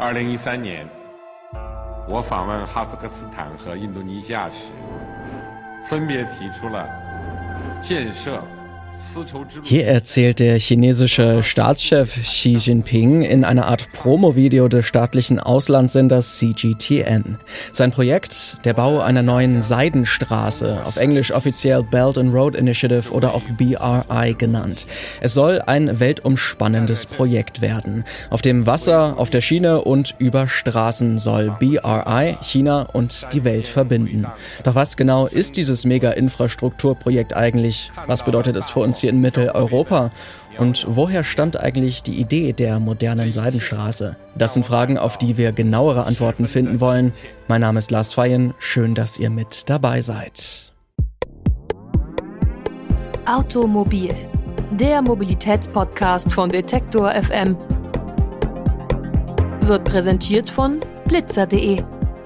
二零一三年，我访问哈萨克斯坦和印度尼西亚时，分别提出了建设 Hier erzählt der chinesische Staatschef Xi Jinping in einer Art Promo-Video des staatlichen Auslandssenders CGTN. Sein Projekt, der Bau einer neuen Seidenstraße, auf Englisch offiziell Belt and Road Initiative oder auch BRI genannt. Es soll ein weltumspannendes Projekt werden. Auf dem Wasser, auf der Schiene und über Straßen soll BRI China und die Welt verbinden. Doch was genau ist dieses Mega-Infrastrukturprojekt eigentlich? Was bedeutet es für uns hier in Mitteleuropa? Und woher stammt eigentlich die Idee der modernen Seidenstraße? Das sind Fragen, auf die wir genauere Antworten finden wollen. Mein Name ist Lars Feyen. Schön, dass ihr mit dabei seid. Automobil, der Mobilitätspodcast von Detektor FM, wird präsentiert von blitzer.de,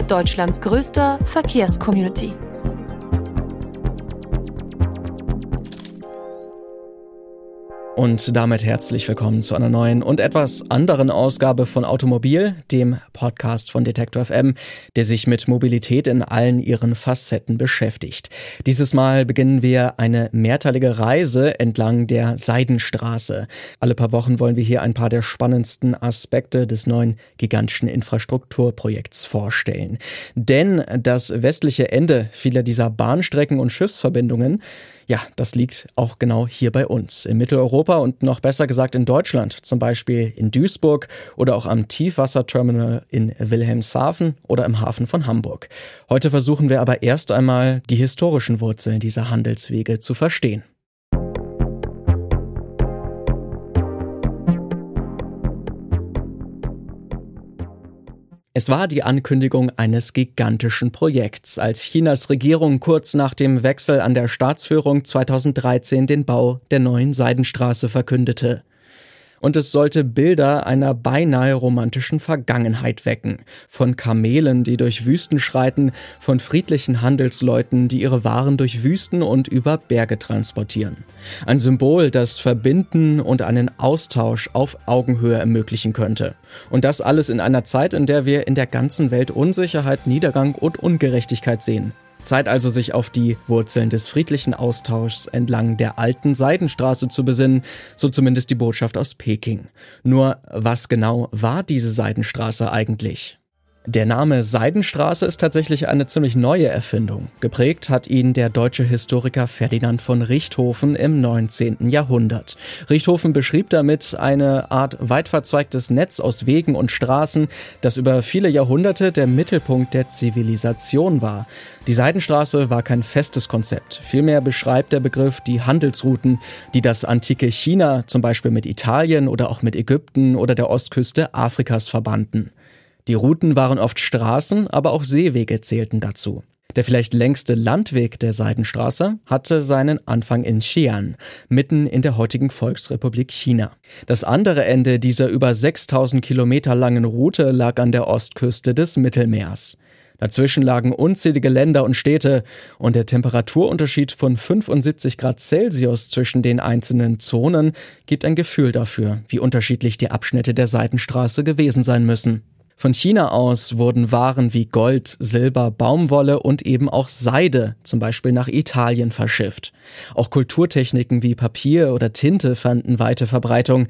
Deutschlands größter Verkehrscommunity. Und damit herzlich willkommen zu einer neuen und etwas anderen Ausgabe von Automobil, dem Podcast von Detektor FM, der sich mit Mobilität in allen ihren Facetten beschäftigt. Dieses Mal beginnen wir eine mehrteilige Reise entlang der Seidenstraße. Alle paar Wochen wollen wir hier ein paar der spannendsten Aspekte des neuen gigantischen Infrastrukturprojekts vorstellen. Denn das westliche Ende vieler dieser Bahnstrecken und Schiffsverbindungen ja, das liegt auch genau hier bei uns, in Mitteleuropa und noch besser gesagt in Deutschland, zum Beispiel in Duisburg oder auch am Tiefwasserterminal in Wilhelmshaven oder im Hafen von Hamburg. Heute versuchen wir aber erst einmal die historischen Wurzeln dieser Handelswege zu verstehen. Es war die Ankündigung eines gigantischen Projekts, als Chinas Regierung kurz nach dem Wechsel an der Staatsführung 2013 den Bau der neuen Seidenstraße verkündete und es sollte Bilder einer beinahe romantischen Vergangenheit wecken. Von Kamelen, die durch Wüsten schreiten, von friedlichen Handelsleuten, die ihre Waren durch Wüsten und über Berge transportieren. Ein Symbol, das Verbinden und einen Austausch auf Augenhöhe ermöglichen könnte. Und das alles in einer Zeit, in der wir in der ganzen Welt Unsicherheit, Niedergang und Ungerechtigkeit sehen. Zeit also, sich auf die Wurzeln des friedlichen Austauschs entlang der alten Seidenstraße zu besinnen, so zumindest die Botschaft aus Peking. Nur was genau war diese Seidenstraße eigentlich? Der Name Seidenstraße ist tatsächlich eine ziemlich neue Erfindung. Geprägt hat ihn der deutsche Historiker Ferdinand von Richthofen im 19. Jahrhundert. Richthofen beschrieb damit eine Art weit verzweigtes Netz aus Wegen und Straßen, das über viele Jahrhunderte der Mittelpunkt der Zivilisation war. Die Seidenstraße war kein festes Konzept. Vielmehr beschreibt der Begriff die Handelsrouten, die das antike China zum Beispiel mit Italien oder auch mit Ägypten oder der Ostküste Afrikas verbanden. Die Routen waren oft Straßen, aber auch Seewege zählten dazu. Der vielleicht längste Landweg der Seidenstraße hatte seinen Anfang in Xi'an, mitten in der heutigen Volksrepublik China. Das andere Ende dieser über 6000 Kilometer langen Route lag an der Ostküste des Mittelmeers. Dazwischen lagen unzählige Länder und Städte und der Temperaturunterschied von 75 Grad Celsius zwischen den einzelnen Zonen gibt ein Gefühl dafür, wie unterschiedlich die Abschnitte der Seitenstraße gewesen sein müssen. Von China aus wurden Waren wie Gold, Silber, Baumwolle und eben auch Seide zum Beispiel nach Italien verschifft. Auch Kulturtechniken wie Papier oder Tinte fanden weite Verbreitung,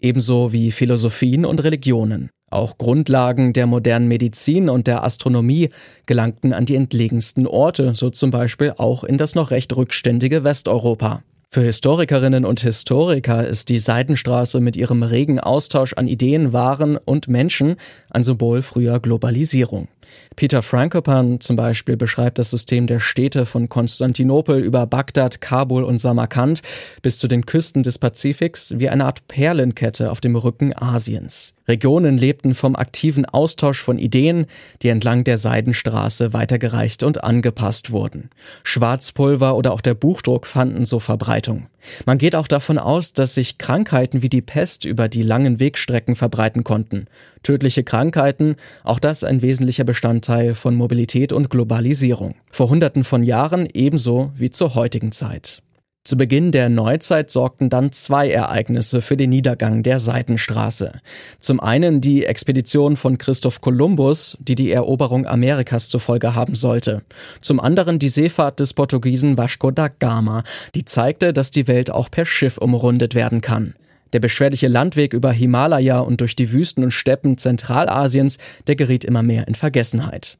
ebenso wie Philosophien und Religionen. Auch Grundlagen der modernen Medizin und der Astronomie gelangten an die entlegensten Orte, so zum Beispiel auch in das noch recht rückständige Westeuropa. Für Historikerinnen und Historiker ist die Seidenstraße mit ihrem regen Austausch an Ideen, Waren und Menschen ein Symbol früher Globalisierung. Peter Frankopan zum Beispiel beschreibt das System der Städte von Konstantinopel über Bagdad, Kabul und Samarkand bis zu den Küsten des Pazifiks wie eine Art Perlenkette auf dem Rücken Asiens. Regionen lebten vom aktiven Austausch von Ideen, die entlang der Seidenstraße weitergereicht und angepasst wurden. Schwarzpulver oder auch der Buchdruck fanden so Verbreitung. Man geht auch davon aus, dass sich Krankheiten wie die Pest über die langen Wegstrecken verbreiten konnten. Tödliche Krankheiten, auch das ein wesentlicher Bestandteil von Mobilität und Globalisierung. Vor Hunderten von Jahren ebenso wie zur heutigen Zeit. Zu Beginn der Neuzeit sorgten dann zwei Ereignisse für den Niedergang der Seidenstraße. Zum einen die Expedition von Christoph Kolumbus, die die Eroberung Amerikas zur Folge haben sollte. Zum anderen die Seefahrt des Portugiesen Vasco da Gama, die zeigte, dass die Welt auch per Schiff umrundet werden kann. Der beschwerliche Landweg über Himalaya und durch die Wüsten und Steppen Zentralasiens, der geriet immer mehr in Vergessenheit.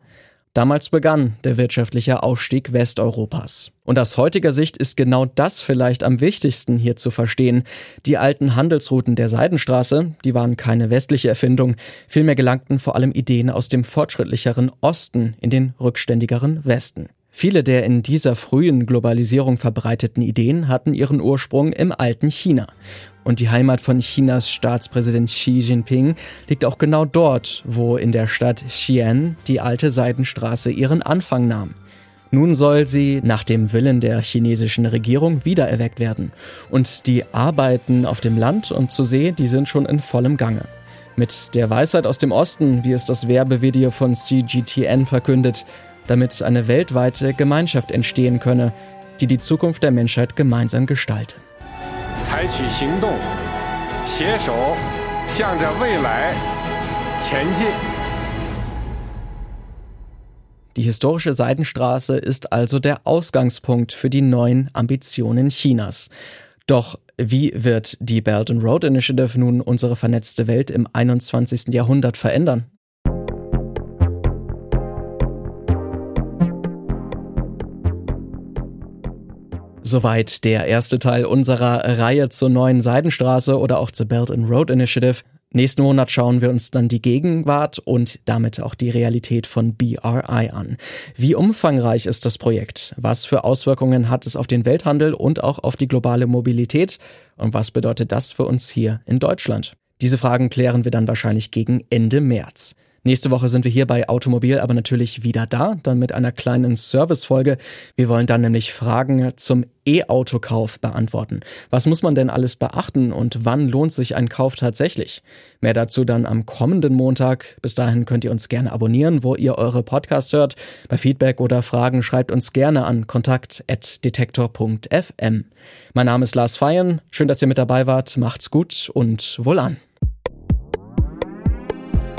Damals begann der wirtschaftliche Aufstieg Westeuropas. Und aus heutiger Sicht ist genau das vielleicht am wichtigsten hier zu verstehen. Die alten Handelsrouten der Seidenstraße, die waren keine westliche Erfindung, vielmehr gelangten vor allem Ideen aus dem fortschrittlicheren Osten in den rückständigeren Westen. Viele der in dieser frühen Globalisierung verbreiteten Ideen hatten ihren Ursprung im alten China. Und die Heimat von Chinas Staatspräsident Xi Jinping liegt auch genau dort, wo in der Stadt Xi'an die alte Seidenstraße ihren Anfang nahm. Nun soll sie nach dem Willen der chinesischen Regierung wiedererweckt werden. Und die Arbeiten auf dem Land und zu See, die sind schon in vollem Gange. Mit der Weisheit aus dem Osten, wie es das Werbevideo von CGTN verkündet, damit eine weltweite Gemeinschaft entstehen könne, die die Zukunft der Menschheit gemeinsam gestaltet. Die historische Seidenstraße ist also der Ausgangspunkt für die neuen Ambitionen Chinas. Doch wie wird die Belt and Road Initiative nun unsere vernetzte Welt im 21. Jahrhundert verändern? Soweit der erste Teil unserer Reihe zur neuen Seidenstraße oder auch zur Belt and Road Initiative. Nächsten Monat schauen wir uns dann die Gegenwart und damit auch die Realität von BRI an. Wie umfangreich ist das Projekt? Was für Auswirkungen hat es auf den Welthandel und auch auf die globale Mobilität? Und was bedeutet das für uns hier in Deutschland? Diese Fragen klären wir dann wahrscheinlich gegen Ende März. Nächste Woche sind wir hier bei Automobil aber natürlich wieder da, dann mit einer kleinen Servicefolge. Wir wollen dann nämlich Fragen zum E-Autokauf beantworten. Was muss man denn alles beachten und wann lohnt sich ein Kauf tatsächlich? Mehr dazu dann am kommenden Montag. Bis dahin könnt ihr uns gerne abonnieren, wo ihr eure Podcasts hört. Bei Feedback oder Fragen schreibt uns gerne an kontakt.detektor.fm. Mein Name ist Lars Feyen. Schön, dass ihr mit dabei wart. Macht's gut und wohlan.